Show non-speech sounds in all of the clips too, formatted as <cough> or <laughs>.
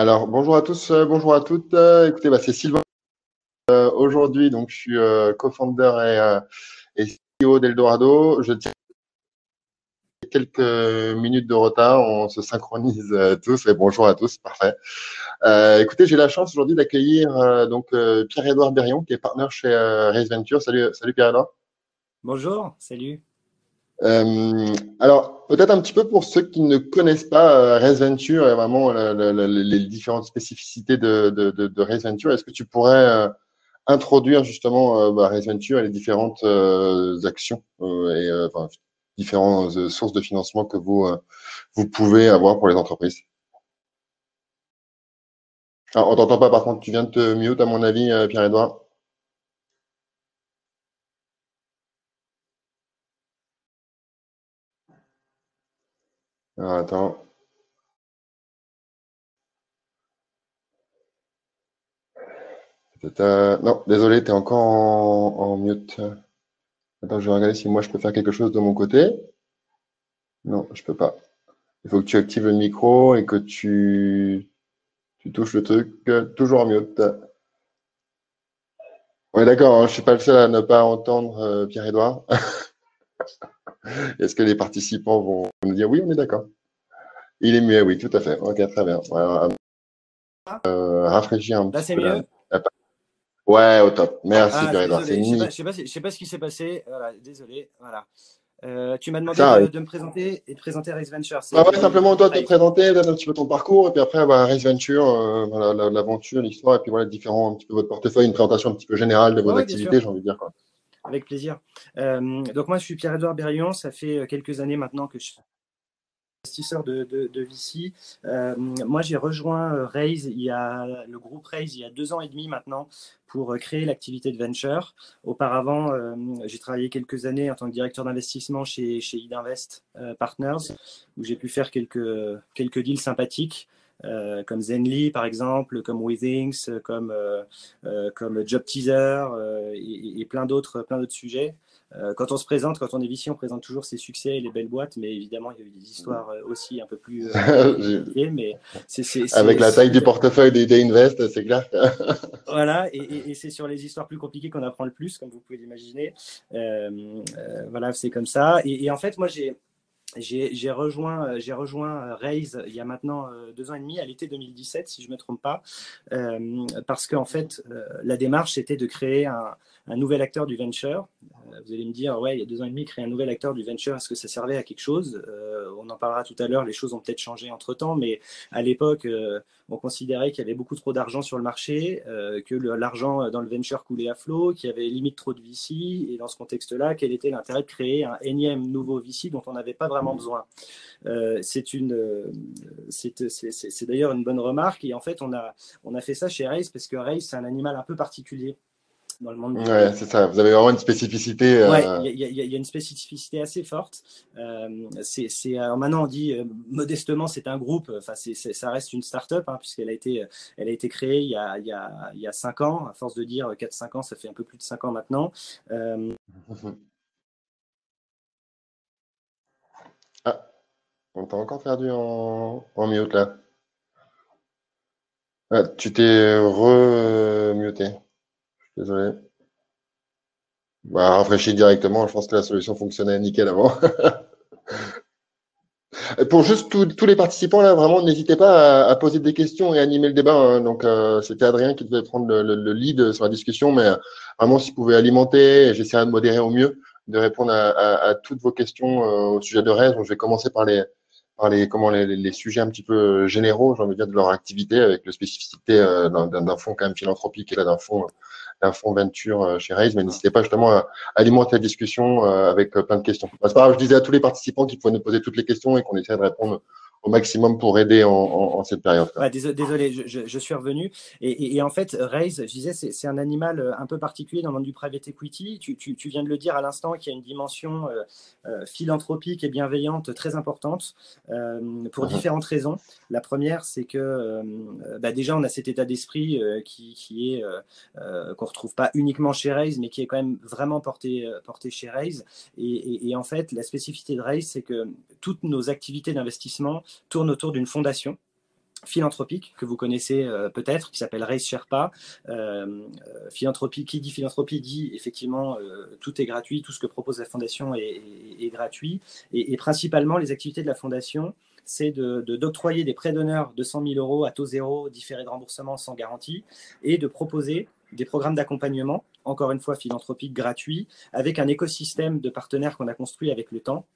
Alors, bonjour à tous, euh, bonjour à toutes. Euh, écoutez, bah, c'est Sylvain. Euh, Aujourd'hui, donc, je suis euh, co-founder et, euh, et CEO d'Eldorado. Je tiens quelques minutes de retard. On se synchronise tous. Et bonjour à tous, parfait. Euh, écoutez, j'ai la chance aujourd'hui d'accueillir euh, donc euh, Pierre-Édouard Berrion, qui est partenaire chez Race Venture. Salut, salut Pierre-Édouard. Bonjour, salut. Euh, alors, peut-être un petit peu pour ceux qui ne connaissent pas euh, Race Venture et vraiment le- le- le- les différentes spécificités de, de, est-ce que tu pourrais euh, introduire justement bah, Race Venture et les différentes actions et différentes sources de financement que vous, vous pouvez avoir pour les entreprises? Alors, on t'entend pas par contre, tu viens de te mute à mon avis, euh, attends. Peut-être, euh, Non, désolé, tu es encore en, mute. Attends, je vais regarder si moi je peux faire quelque chose de mon côté. Non, je peux pas. Il faut que tu actives le micro et que tu, tu touches le truc euh, toujours en mute. Ouais, d'accord, hein, je suis pas le seul à ne pas entendre euh, Pierre-Édouard. <laughs> Est-ce que les participants vont nous dire oui, on est d'accord? Il est muet, oui, tout à fait. Ok, très bien. Ouais, euh, rafraîchir un Là, petit c'est peu la- mieux? Ouais, au top. Merci, Ah, Pierre-Édouard. C'est désolé, je sais je sais pas, sais ce qui s'est passé. Voilà, désolé. Voilà. Euh, tu m'as demandé Ça de, me présenter et de présenter Race Venture. c'est- Ah ouais, simplement toi te présenter, peut-être un petit peu ton parcours, et puis après, bah, Race Venture, euh, l'aventure, l'histoire, et puis voilà, différents, un petit peu votre portefeuille, une présentation un petit peu générale de vos Ouais, activités, j'ai envie de dire, quoi. Avec plaisir. Euh, donc moi, je suis Pierre-Edouard Berrion. Ça fait euh, quelques années maintenant que je suis investisseur de, de, VC. Euh, moi, j'ai rejoint Raise, il y a, le groupe Raise il y a deux ans et demi maintenant pour créer l'activité de venture. Auparavant, j'ai travaillé quelques années en tant que directeur d'investissement chez, chez Idinvest Partners, où j'ai pu faire quelques, quelques deals sympathiques. Euh, comme Zenly par exemple, comme Withings, comme, euh, euh, comme Job Teaser et, et plein d'autres plein d'autres sujets. Quand on se présente, quand on est VC, on présente toujours ses succès et les belles boîtes, mais évidemment, il y a eu des histoires aussi un peu plus <laughs> mais Avec la taille du portefeuille des, Invest, c'est clair. <laughs> voilà, et, et- et c'est sur les histoires plus compliquées qu'on apprend le plus, comme vous pouvez l'imaginer. Voilà, c'est comme ça. Et en fait, moi, j'ai j'ai rejoint, euh, rejoint euh, Raise il y a maintenant euh, deux ans et demi, à l'été 2017, si je ne me trompe pas, euh, parce qu'en fait, euh, la démarche, c'était de créer un, nouvel acteur du venture. Euh, vous allez me dire, ouais, il y a deux ans et demi, créer un nouvel acteur du venture, est-ce que ça servait à quelque chose? Euh, On en parlera tout à l'heure, les choses ont peut-être changé entre-temps, mais à l'époque, euh, on considérait qu'il y avait beaucoup trop d'argent sur le marché, euh, que l'argent dans le venture coulait à flot, qu'il y avait limite trop de VC, et dans ce contexte-là, quel était l'intérêt de créer un énième nouveau VC dont on n'avait pas vraiment besoin? Euh, C'est une, euh, c'est d'ailleurs une bonne remarque, et en fait, on a, on a fait ça chez Race, parce que Race, c'est un animal un peu particulier dans le monde du Ouais, c'est ça. Vous avez vraiment une spécificité. euh, Ouais, il y, a- y y une spécificité assez forte. Euh, c'est, alors maintenant, on dit euh, modestement, c'est un groupe. Enfin, c'est- ça reste une start-up hein, puisqu'elle a été, elle a été créée il y a, il y a, il y a 5 ans. À force de dire 4-5 ans, ça fait un peu plus de 5 ans maintenant. Euh, Ah, on t'a encore perdu en, en mute là. Ah, tu t'es re-muté. Désolé. Bah, rafraîchis directement. Je pense que la solution fonctionnait nickel avant. <laughs> Pour juste tous les participants là, vraiment, n'hésitez pas à, poser des questions et animer le débat. hein. Donc, euh, c'était Adrien qui devait prendre le, le- le lead sur la discussion, mais euh, vraiment, si vous pouvez alimenter, j'essaierai de modérer au mieux, de répondre à, toutes vos questions euh, au sujet de Rez. Donc, je vais commencer par les comment les, sujets un petit peu généraux, j'ai envie de dire, de leur activité, avec la spécificité d'un fonds quand même philanthropique et là d'un fonds d'un fonds venture euh, chez Raise. Mais n'hésitez pas justement à alimenter la discussion euh, avec euh, plein de questions. Bah, c'est pas grave, je disais à tous les participants qu'ils pouvaient nous poser toutes les questions et qu'on essaie de répondre au maximum pour aider en, en- en cette période. Ouais, désolé, je, je- je suis revenu. Et, et- et en fait, Raise, je disais, c'est un animal euh, un peu particulier dans le monde du private equity. Tu, tu- tu viens de le dire à l'instant, qu'il y a une dimension euh, euh, philanthropique et bienveillante très importante euh, pour Mhm. différentes raisons. La première, c'est que euh, bah, déjà, on a cet état d'esprit qui, qui est qu'on retrouve pas uniquement chez Raise, mais qui est quand même vraiment porté, porté chez Raise. Et en fait, la spécificité de Raise, c'est que toutes nos activités d'investissement tournent autour d'une fondation philanthropique que vous connaissez peut-être, qui s'appelle Race Sherpa. philanthropie, qui dit philanthropie dit effectivement tout est gratuit, tout ce que propose la fondation est, gratuit. Et, principalement, les activités de la fondation, c'est d'octroyer de, d'octroyer des prêts d'honneur de 100 000 euros à taux zéro, différés de remboursement sans garantie, et de proposer des programmes d'accompagnement, encore une fois philanthropiques gratuits, avec un écosystème de partenaires qu'on a construit avec le temps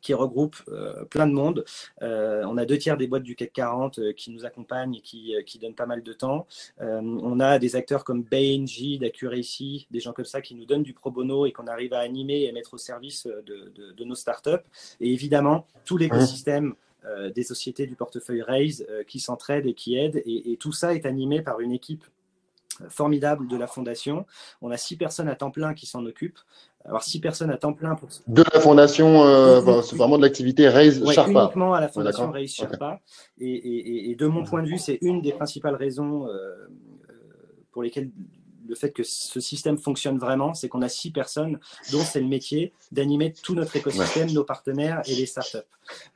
qui regroupe euh, plein de monde. Euh, on a deux tiers des boîtes du CAC 40 euh, qui nous accompagnent et qui, qui, donnent pas mal de temps. on a des acteurs comme Bain, Gide, Accuracy, des gens comme ça qui nous donnent du pro bono et qu'on arrive à animer et mettre au service de, de, nos startups. Et évidemment, tout l'écosystème. des sociétés du portefeuille Raise qui s'entraident et qui aident. et, tout ça est animé par une équipe formidable de la fondation. On a six personnes à temps plein qui s'en occupent. Alors six personnes à temps plein pour de la fondation, euh, c'est vraiment de l'activité Raise ouais, Sharpa. Uniquement à la fondation Raise Sharpa. Et, et, de mon point de vue, c'est une des principales raisons euh, euh, pour lesquelles le fait que ce système fonctionne vraiment, c'est qu'on a six personnes dont c'est le métier d'animer tout notre écosystème, nos partenaires et les startups.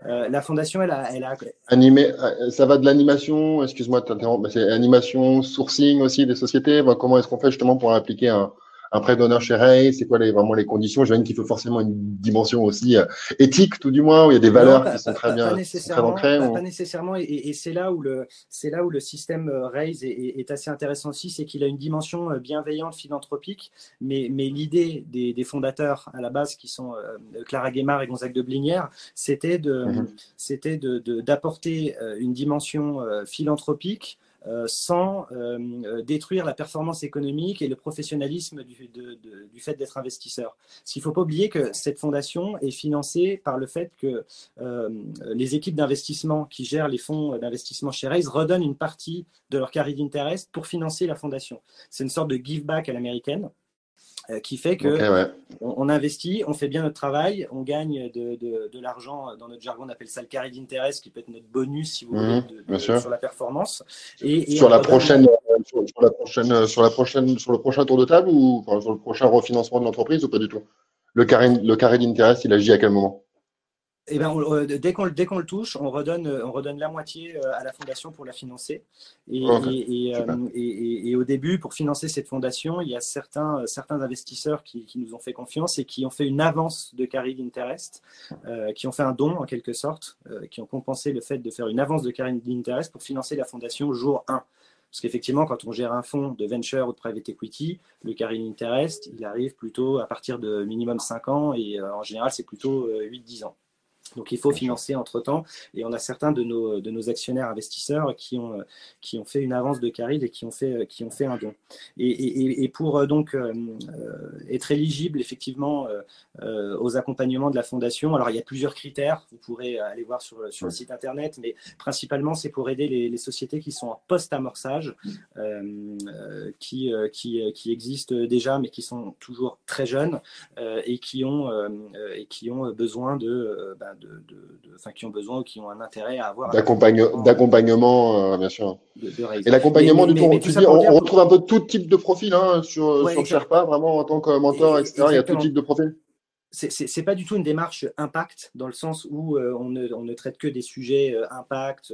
Euh, la fondation, elle a, elle a... Animé, ça va de l'animation, excuse-moi de t'interrompre, c'est animation, sourcing aussi des sociétés. comment est-ce qu'on fait justement pour appliquer un, un prêt d'honneur chez Ray C'est quoi les, vraiment les conditions? J'imagine qu'il faut forcément une dimension aussi euh, éthique, tout du moins, où il y a des valeurs qui sont très bien pas nécessairement, très pas, nécessairement, et, c'est là où le là où le système euh, Raise est, assez intéressant aussi, c'est qu'il a une dimension euh, bienveillante, philanthropique, mais, mais l'idée des, fondateurs à la base, qui sont Clara Guémard et Gonzague de Blinière, c'était de mhm. c'était d'apporter une dimension philanthropique euh, sans euh, euh, détruire la performance économique et le professionnalisme du, fait d'être investisseur. Parce qu'il ne faut pas oublier que cette fondation est financée par le fait que les équipes d'investissement qui gèrent les fonds d'investissement chez Raise redonnent une partie de leur carré d'intérêt pour financer la fondation. C'est une sorte de give back à l'américaine. Euh, qui fait que on, investit, on fait bien notre travail, on gagne de, de, l'argent, dans notre jargon on appelle ça le carré d'intérêt, qui peut être notre bonus si vous voulez, mhm, sur la performance. Et, sur, la prochaine, sur, la prochaine, sur la prochaine, sur le prochain tour de table ou sur le prochain refinancement de l'entreprise ou pas du tout? Le carré, le carré d'intérêt, il agit à quel moment? Eh ben, euh, dès qu'on le touche, on redonne, on redonne la moitié euh, à la fondation pour la financer. Et, euh, et, et, au début, pour financer cette fondation, il y a certains, certains investisseurs qui, qui nous ont fait confiance et qui ont fait une avance de carry d'interest, qui ont fait un don en quelque sorte, qui ont compensé le fait de faire une avance de carry d'interest pour financer la fondation jour 1. Parce qu'effectivement, quand on gère un fonds de venture ou de private equity, le carry interest, il arrive plutôt à partir de minimum 5 ans et en général, c'est plutôt 8-10 ans. Donc il faut financer entre-temps. Et on a certains de nos, de nos actionnaires investisseurs qui ont, qui ont fait une avance de caride et qui ont fait, qui ont fait un don. Et, et, pour euh, donc euh, être éligible effectivement euh, aux accompagnements de la fondation, alors il y a plusieurs critères, vous pourrez aller voir sur, sur le site internet, mais principalement c'est pour aider les, les, sociétés qui sont en post-amorçage, qui, qui, qui, existent déjà mais qui sont toujours très jeunes et, qui ont, et qui ont besoin de, de, qui ont besoin ou qui ont un intérêt à avoir. D'accompagnement, euh, bien sûr. et l'accompagnement, du coup, on, retrouve un peu tout type de profil hein, sur, sur Sherpa, vraiment en tant que mentor, etc. Il y a tout type de profil c'est pas du tout une démarche impact dans le sens où euh, on, ne, on, ne, traite que des sujets euh, impact,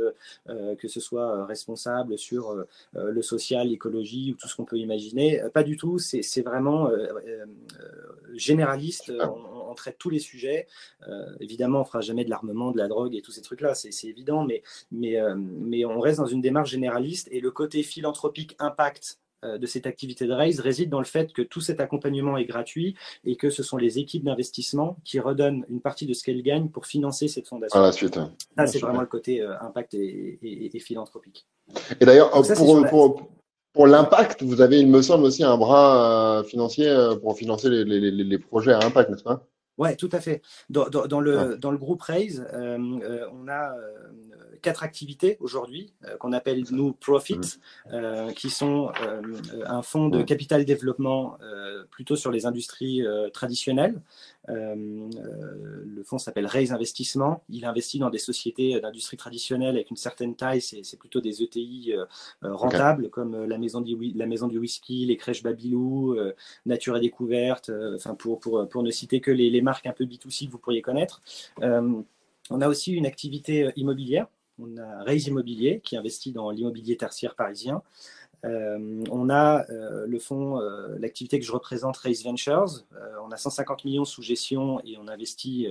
euh, que ce soit responsable sur le social, l'écologie ou tout ce qu'on peut imaginer. Pas du tout, c'est vraiment généraliste. On, traite tous les sujets. évidemment, on fera jamais de l'armement, de la drogue et tous ces trucs-là, c'est évident, mais, mais, mais on reste dans une démarche généraliste et le côté philanthropique impact euh, de cette activité de raise réside dans le fait que tout cet accompagnement est gratuit et que ce sont les équipes d'investissement qui redonnent une partie de ce qu'elles gagnent pour financer cette fondation. À la suite. Ça, c'est vraiment le côté euh, impact et, philanthropique. Et d'ailleurs, pour, pour, l'impact, vous avez, il me semble, aussi un bras euh, financier pour financer les, les, les projets à impact, n'est-ce pas? Oui, tout à fait. Dans, le, dans le groupe Raise, on a quatre activités aujourd'hui euh, qu'on appelle nous Profit, euh, qui sont euh, un fonds de capital développement plutôt sur les industries traditionnelles. le fonds s'appelle Raise Investissement. Il investit dans des sociétés d'industrie traditionnelle avec une certaine taille. C'est plutôt des ETI rentables comme la maison, du, la maison du whisky, les crèches Babylou, Nature et Découverte, enfin pour, pour, pour, ne citer que les, les, marques un peu B2C que vous pourriez connaître. on a aussi une activité immobilière on a Raise Immobilier qui investit dans l'immobilier tertiaire parisien. Euh, on a euh, le fonds, euh, l'activité que je représente, Race Ventures. on a 150 millions sous gestion et on investit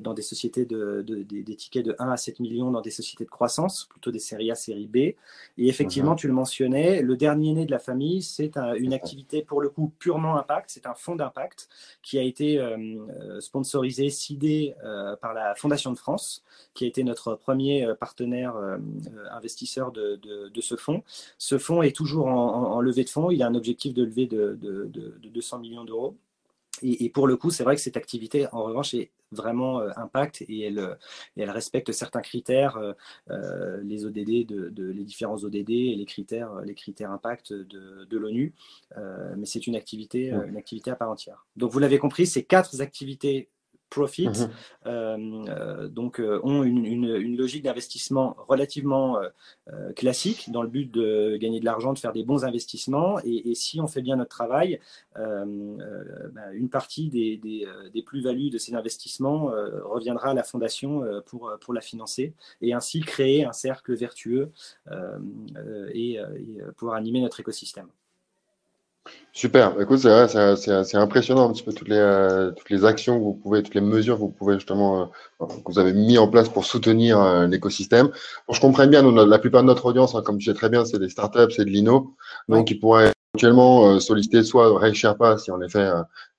dans des sociétés de, des, tickets de 1 à 7 millions dans des sociétés de croissance, plutôt des séries A, série B. Et effectivement, mhm. tu le mentionnais, le dernier né de la famille, c'est une activité pour le coup purement impact. C'est un fonds d'impact qui a été sponsorisé, sidé par la Fondation de France, qui a été notre premier partenaire investisseur de, de, ce fonds. Ce fonds est toujours en, levée de fonds. Il a un objectif de levée de, 200 millions d'euros. Et, pour le coup, c'est vrai que cette activité, en revanche, est vraiment euh, impact et elle, elle respecte certains critères, euh, euh, les ODD, de, les différents ODD et les critères, les critères impact de, l'ONU. mais c'est une activité, une activité à part entière. Donc, vous l'avez compris, ces quatre activités profit, mhm. euh, euh, donc euh, ont une, logique d'investissement relativement classique dans le but de gagner de l'argent, de faire des bons investissements. Et, si on fait bien notre travail, bah, une partie des, des, plus-values de ces investissements reviendra à la fondation pour, pour la financer et ainsi créer un cercle vertueux et, et pouvoir animer notre écosystème. Super. Écoute, c'est c'est impressionnant un petit peu toutes les, euh, toutes les actions que vous pouvez, toutes les mesures que vous pouvez justement, euh, que vous avez mis en place pour soutenir euh, l'écosystème. Je comprenne bien, nous, la plupart de notre audience, hein, comme tu sais très bien, c'est des startups, c'est de l'INO. Donc, ils pourraient éventuellement solliciter soit Ray Sherpa, si en effet,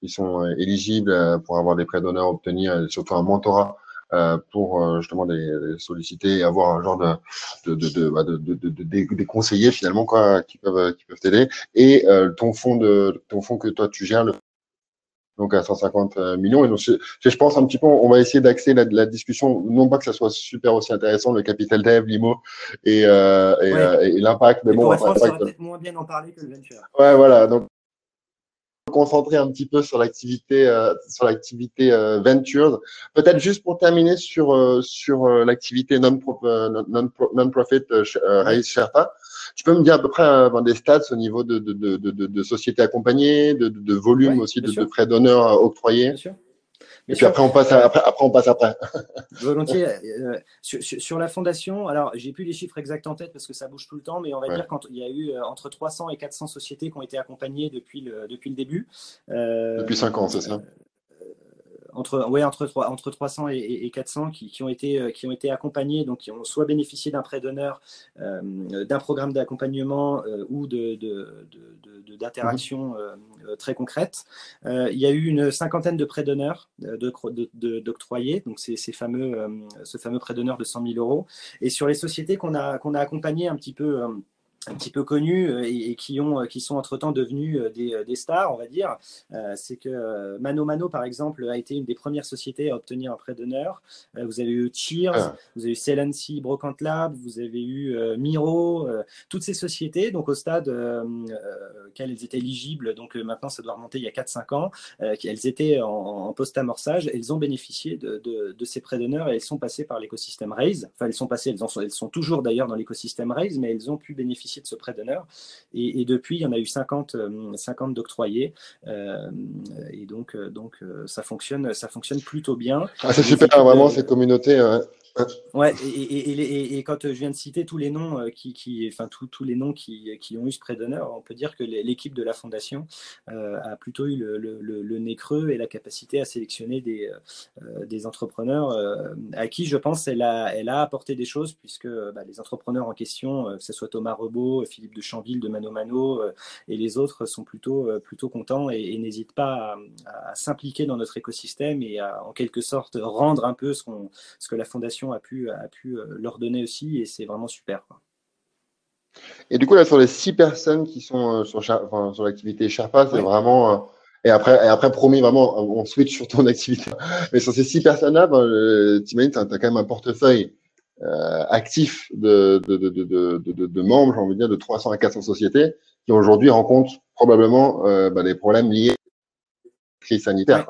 ils sont éligibles pour avoir des prêts d'honneur, obtenir surtout un mentorat pour euh, justement des, solliciter et avoir un genre de, de, de, bah, de, des conseillers finalement quoi, qui peuvent qui peuvent t'aider. Et euh, ton fonds de ton fonds que toi tu gères le donc à 150 millions. Et donc, je, je pense un petit peu, on va essayer d'axer la, la, discussion, non pas que ça soit super aussi intéressant, le capital dev, l'IMO et, euh, et, et l'impact. Mais, bon, pour peut-être moins bien en parler que le venture. Ouais, voilà. Donc, concentrer un petit peu sur l'activité euh, sur l'activité euh, ventures. Peut-être juste pour terminer sur euh, sur l'activité non non non profit Raise Sherpa. Tu peux me dire à peu près des stats au niveau de de de de, de sociétés accompagnées, de, de, volume aussi de, de prêts d'honneur octroyés. Bien sûr. Et puis après, on passe après, après, on passe après. <laughs> Volontiers. Euh, sur, la fondation, alors j'ai plus les chiffres exacts en tête parce que ça bouge tout le temps, mais on va dire qu'il y a eu euh, entre 300 et 400 sociétés qui ont été accompagnées depuis le, depuis le début. Euh, depuis 5 ans, c'est ça? Entre, ouais, entre, entre 300 et, 400 qui, qui, ont été, euh, qui ont été accompagnés, donc qui ont soit bénéficié d'un prêt d'honneur, euh, d'un programme d'accompagnement euh, ou d'interaction de, de, très concrète. il y a eu une cinquantaine de prêts d'honneur d'octroyés, donc ces, ces fameux, ce fameux prêt d'honneur de 100 000 euros. Et sur les sociétés qu'on a, qu'on a accompagnées un petit peu un petit peu connus euh, et, qui, ont, euh, qui sont entre-temps devenus euh, des, des, stars, on va dire. c'est que Mano Mano, par exemple, a été une des premières sociétés à obtenir un prêt d'honneur. vous avez eu Cheers, ah. vous avez eu Celency, Brocant Lab, vous avez eu Miro, toutes ces sociétés, donc au stade qu'elles elles étaient éligibles, donc maintenant ça doit remonter il y a 4-5 ans, elles étaient en, en post-amorçage, elles ont bénéficié de, de, de ces prêts d'honneur et elles sont passées par l'écosystème Raise. Enfin, elles sont passées, elles, en sont, elles sont toujours d'ailleurs dans l'écosystème Raise, mais elles ont pu bénéficier de ce prêt d'honneur. Et, depuis, il y en a eu 50, 50 euh, d'octroyés. Euh, et donc, euh, donc ça, fonctionne, ça fonctionne plutôt bien. Ah, c'est super, vraiment, cette communauté. Ouais, et, et, quand je viens de citer tous les noms euh, qui, qui enfin tous les noms qui, qui, ont eu ce prêt d'honneur, on peut dire que l'équipe de la fondation euh, a plutôt eu le, le, nez creux et la capacité à sélectionner des, euh, des entrepreneurs à qui je pense elle a, elle a apporté des choses puisque bah, les entrepreneurs en question, que ce soit Thomas Rebaud, Philippe de Chanville de Mano Mano et les autres sont plutôt, plutôt contents et, n'hésitent pas à, s'impliquer dans notre écosystème et à en quelque sorte rendre un peu ce, qu'on ce que la fondation a pu, a pu euh, leur donner aussi et c'est vraiment super. Et du coup, là, sur les six personnes qui sont euh, sur, sur l'activité Sherpa, c'est vraiment. Euh, et après, et après, promis, vraiment, on switch sur ton <laughs> activité. Mais sur ces six personnes-là, ben, tu imagines, tu as, quand même un portefeuille actif de, de, de, de, de membres, j'ai envie de dire, de 300 à 400 sociétés qui aujourd'hui rencontrent probablement ben, des problèmes liés crise sanitaire.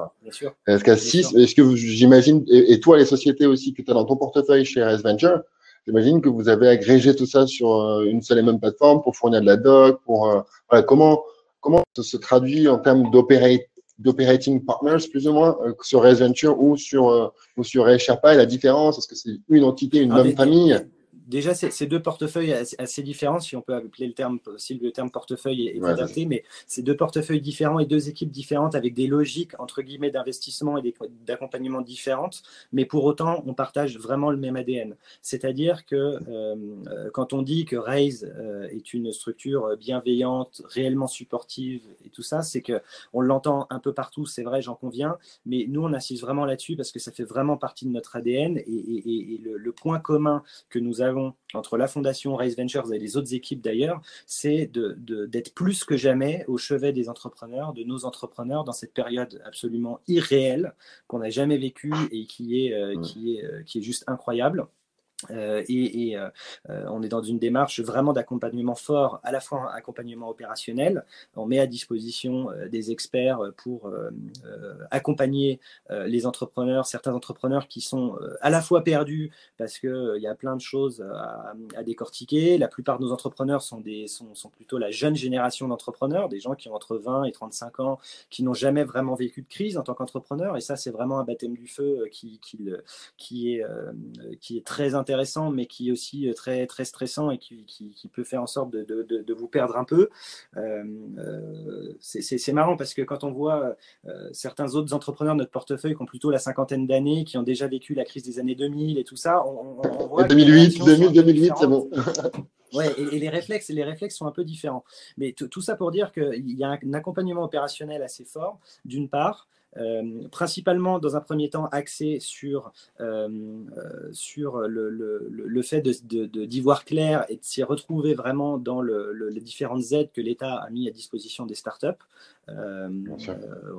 Est-ce qu'à 6, est-ce que j'imagine, et, toi, les sociétés aussi que tu as dans ton portefeuille chez RS Venture, j'imagine que vous avez agrégé tout ça sur euh, une seule et même plateforme pour fournir de la doc, pour euh, voilà, comment comment ça se traduit en termes d'operating partners plus ou moins euh, sur RS Venture ou sur ou sur Sherpa et la différence Est-ce que c'est une entité, une ah, même famille? Déjà, c'est deux portefeuilles assez, différents, si on peut appeler le terme, si le terme portefeuille est, adapté, mais c'est deux portefeuilles différents et deux équipes différentes avec des logiques, entre guillemets, d'investissement et d'accompagnement différentes, mais pour autant, on partage vraiment le même ADN. C'est-à-dire que euh, euh, quand on dit que Raise euh, est une structure bienveillante, réellement supportive et tout ça, c'est que on l'entend un peu partout, c'est vrai, j'en conviens, mais nous, on insiste vraiment là-dessus parce que ça fait vraiment partie de notre ADN et, le, le point commun que nous avons entre la fondation Raise Ventures et les autres équipes d'ailleurs, c'est d'être plus que jamais au chevet des entrepreneurs, de nos entrepreneurs dans cette période absolument irréelle qu'on n'a jamais vécue et qui est, euh, qui, est, euh, qui est juste incroyable. Euh, et, euh, euh, on est dans une démarche vraiment d'accompagnement fort, à la fois un accompagnement opérationnel. On met à disposition des experts pour accompagner les entrepreneurs, certains entrepreneurs qui sont à la fois perdus parce qu'il y a plein de choses à, décortiquer. La plupart de nos entrepreneurs sont, des, sont, sont plutôt la jeune génération d'entrepreneurs, des gens qui ont entre 20 et 35 ans, qui n'ont jamais vraiment vécu de crise en tant qu'entrepreneur. Et ça, c'est vraiment un baptême du feu qui, qui, qui, est, qui est très intéressant intéressant, mais qui est aussi euh, très, très stressant et qui, qui, peut faire en sorte de, de, de vous perdre un peu. Euh, euh, c'est marrant parce que quand on voit certains autres entrepreneurs de notre portefeuille qui ont plutôt la cinquantaine d'années, qui ont déjà vécu la crise des années 2000 et tout ça, on, voit 2008, 2000, 2008, c'est bon. <laughs> Ouais, et, les réflexes, les réflexes sont un peu différents. Mais tout ça pour dire qu'il y a un accompagnement opérationnel assez fort, d'une part, euh, principalement dans un premier temps axé sur, euh, euh, le, le, le, fait d'y voir clair et de s'y retrouver vraiment dans les différentes aides que l'État a mis à disposition des startups. Euh,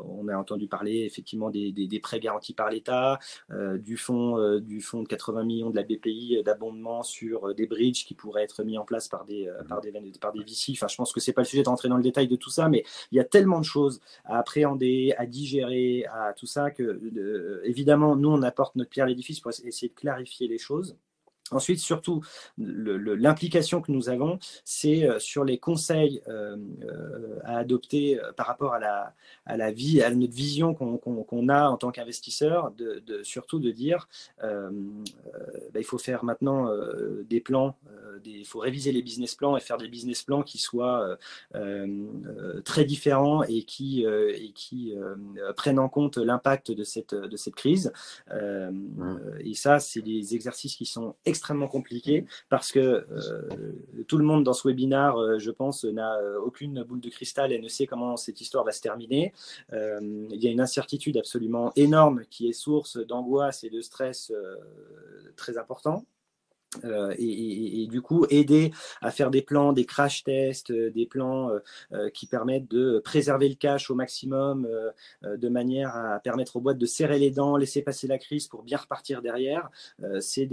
on a entendu parler effectivement des, des, prêts garantis par l'État, du fonds du fonds de 80 millions de la BPI d'abondement sur des bridges qui pourraient être mis en place par des mmh. par des par des VC. Enfin, je pense que c'est pas le sujet d'entrer dans le détail de tout ça, mais il y a tellement de choses à appréhender, à digérer à tout ça que, évidemment, nous, on apporte notre pierre à l'édifice pour essayer de clarifier les choses. Ensuite, surtout, l'implication que nous avons, c'est euh, sur les conseils euh, euh, à adopter par rapport à la, à la vie, à notre vision qu'on a en tant qu'investisseur, de, surtout de dire, bah, il faut faire maintenant des plans, il faut réviser les business plans et faire des business plans qui soient très différents et qui, et qui prennent en compte l'impact de cette, de cette crise. Mmh. Et ça, c'est des exercices qui sont extrêmement compliqué parce que euh, tout le monde dans ce webinaire, euh, je pense, n'a euh, aucune boule de cristal et ne sait comment cette histoire va se terminer. il y a une incertitude absolument énorme qui est source d'angoisse et de stress très important. Euh, et, du coup aider à faire des plans, des crash tests, euh, des plans euh, qui permettent de préserver le cash au maximum, de manière à permettre aux boîtes de serrer les dents, laisser passer la crise pour bien repartir derrière. c'est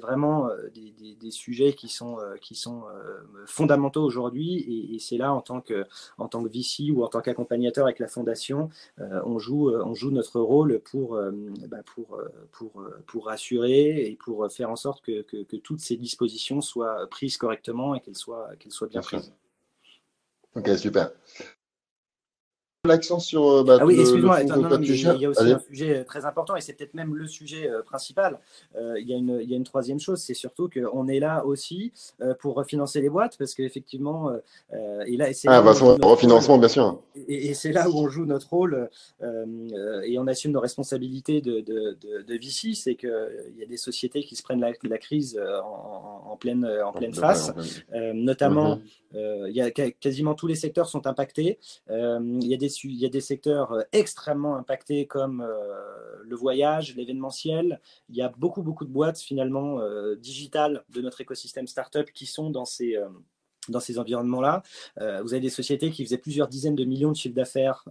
vraiment des, des, sujets qui sont, qui sont fondamentaux aujourd'hui et, c'est là en tant que en tant que VC ou en tant qu'accompagnateur avec la fondation, on joue on joue notre rôle pour bah, pour, pour pour rassurer et pour faire en sorte que, que, toutes ces dispositions soient prises correctement et qu'elles soient, qu'elles soient bien, prises. Ok, super l'accent sur. Euh, bah, ah oui, excuse-moi, il y a aussi un sujet euh, très important et c'est peut-être même le sujet euh, principal. il, y a une, il, y a une, troisième chose, c'est surtout qu'on est là aussi pour refinancer les boîtes parce qu'effectivement, et là, c'est ah, bah, refinancement, bien sûr. Et, c'est là où on joue notre rôle et on assume nos responsabilités de, de, de, VC, c'est qu'il y a des sociétés qui se prennent la, la crise en, pleine, en pleine face, notamment. Mhm. il y a quasiment tous les secteurs sont impactés. il y a des il y a des secteurs euh, extrêmement impactés comme euh, le voyage, l'événementiel. Il y a beaucoup, beaucoup de boîtes finalement euh, digitales de notre écosystème startup qui sont dans ces dans ces environnements-là. vous avez des sociétés qui faisaient plusieurs dizaines de millions de chiffres d'affaires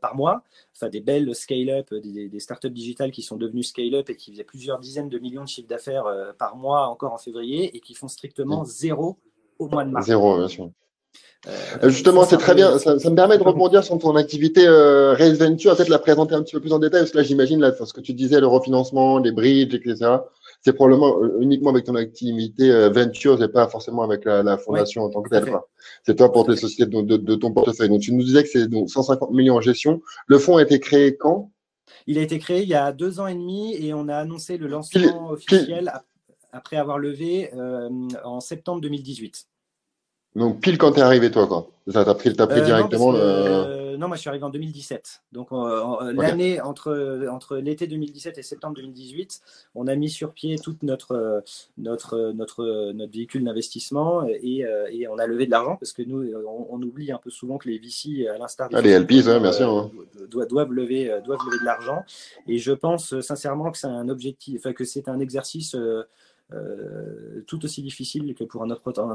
par mois, enfin des belles scale-up, des, des, startups digitales qui sont devenues scale-up et qui faisaient plusieurs dizaines de millions de chiffres d'affaires par mois encore en février et qui font strictement zéro au mois de mars. Zéro, bien sûr. Euh, Justement, c'est très bien. Ça, me permet de rebondir sur ton activité euh, Raise Venture, peut-être la présenter un petit peu plus en détail, parce que là, j'imagine, là, ce que tu disais, le refinancement, les bridges, etc., c'est probablement euh, uniquement avec ton activité euh, Venture et pas forcément avec la, la fondation en tant que telle. C'est toi pour tes sociétés de, de, ton portefeuille. Donc, tu nous disais que c'est donc 150 millions en gestion. Le fonds a été créé quand? Il a été créé il y a deux ans et demi et on a annoncé le lancement officiel après avoir levé en septembre 2018. Donc, pile quand tu es arrivé, toi, quoi. Ça, t'as pris, as pris directement le non, moi je suis arrivé en 2017. Donc euh, l'année entre, entre l'été 2017 et septembre 2018, on a mis sur pied tout notre, notre, notre, notre véhicule d'investissement et, euh, et, on a levé de l'argent parce que nous, on, oublie un peu souvent que les VC, à l'instar des ah, les LPs, bien sûr, hein. doivent, doivent, lever, doivent lever de l'argent. Et je pense sincèrement que c'est un objectif, que c'est un exercice euh, euh, tout aussi difficile que pour un,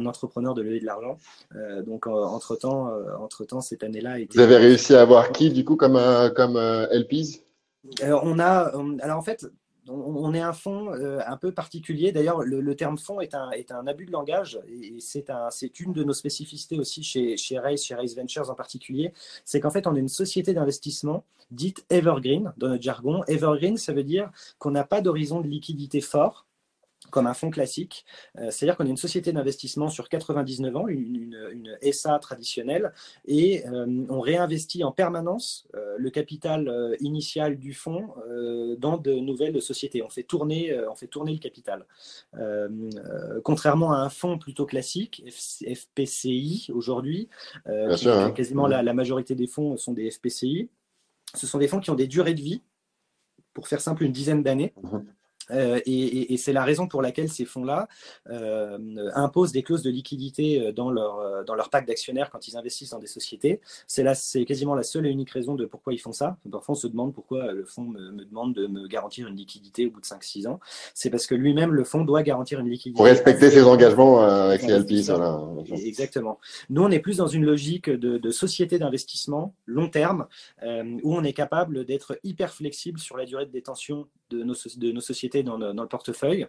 entrepreneur de lever de l'argent. Euh, donc, entre-temps, euh, entre-temps, cette année-là. Vous avez réussi à avoir qui, du coup, comme, comme LPs On a. Alors, en fait, on, est un fonds un peu particulier. D'ailleurs, le, terme fonds est un, est un abus de langage et c'est un, une de nos spécificités aussi chez, chez Race, chez Race Ventures en particulier. C'est qu'en fait, on est une société d'investissement dite evergreen dans notre jargon. Evergreen, ça veut dire qu'on n'a pas d'horizon de liquidité fort comme un fonds classique. Euh, c'est-à-dire qu'on est une société d'investissement sur 99 ans, une, SA traditionnelle, et euh, on réinvestit en permanence euh, le capital initial du fonds dans de nouvelles sociétés. On fait tourner, on fait tourner le capital. contrairement à un fonds plutôt classique, FPCI aujourd'hui, hein. quasiment la, majorité des fonds sont des FPCI. Ce sont des fonds qui ont des durées de vie, pour faire simple, une dizaine d'années. Mmh euh, et, c'est la raison pour laquelle ces fonds-là euh, imposent des clauses de liquidité euh, dans leur, dans leur pacte d'actionnaires quand ils investissent dans des sociétés. C'est, quasiment la seule et unique raison de pourquoi ils font ça. Parfois, on se demande pourquoi le fonds me, demande de me garantir une liquidité au bout de 5-6 ans. C'est parce que lui-même, le fonds doit garantir une liquidité. Pour respecter ses engagements avec les LPs. Exactement. Nous, on est plus dans une logique de, de société d'investissement long terme où on est capable d'être hyper flexible sur la durée de détention de nos, sociétés dans le portefeuille.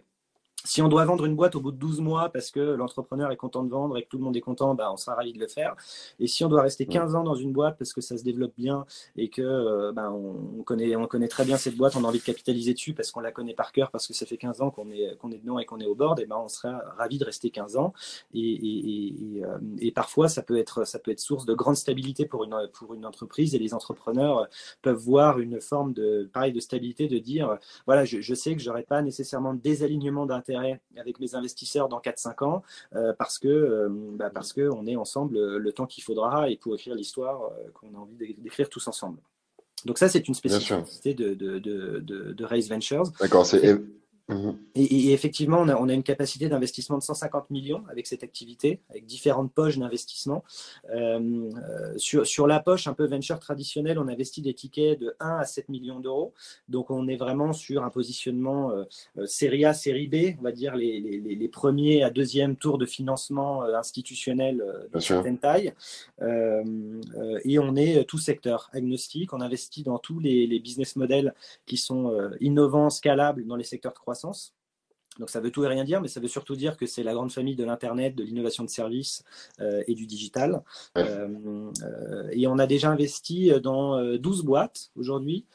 Si on doit vendre une boîte au bout de 12 mois parce que l'entrepreneur est content de vendre et que tout le monde est content, bah, on sera ravi de le faire. Et si on doit rester 15 ans dans une boîte parce que ça se développe bien et que euh, bah, on, connaît, on connaît très bien cette boîte, on a envie de capitaliser dessus parce qu'on la connaît par cœur, parce que ça fait 15 ans qu'on est, qu'on est dedans et qu'on est au board, et ben on sera ravi de rester 15 ans. Et, et, euh, et, parfois, ça peut, être, ça peut être source de grande stabilité pour une, pour une entreprise et les entrepreneurs peuvent voir une forme de, pareil, de stabilité, de dire voilà, je, je sais que j'aurai pas nécessairement de désalignement d'intérêt avec mes investisseurs dans 4-5 ans euh, parce que euh, bah, parce que on est ensemble le temps qu'il faudra et pour écrire l'histoire euh, qu'on a envie d'écrire tous ensemble. Donc ça, c'est une spécificité de, de, de, de, Raise Ventures. D'accord, c'est Mhm. Et, effectivement, on a, une capacité d'investissement de 150 millions avec cette activité, avec différentes poches d'investissement. Euh, euh, sur, sur, la poche un peu venture traditionnelle, on investit des tickets de 1 à 7 millions d'euros. Donc, on est vraiment sur un positionnement euh, série A, série B, on va dire les, les, les, premiers à deuxième tour de financement institutionnel de certaines tailles. et on est tout secteur agnostique. On investit dans tous les, business models qui sont innovants, scalables dans les secteurs de croissance donc ça veut tout et rien dire, mais ça veut surtout dire que c'est la grande famille de l'Internet, de l'innovation de services euh, et du digital. Euh, euh, et on a déjà investi dans 12 boîtes aujourd'hui,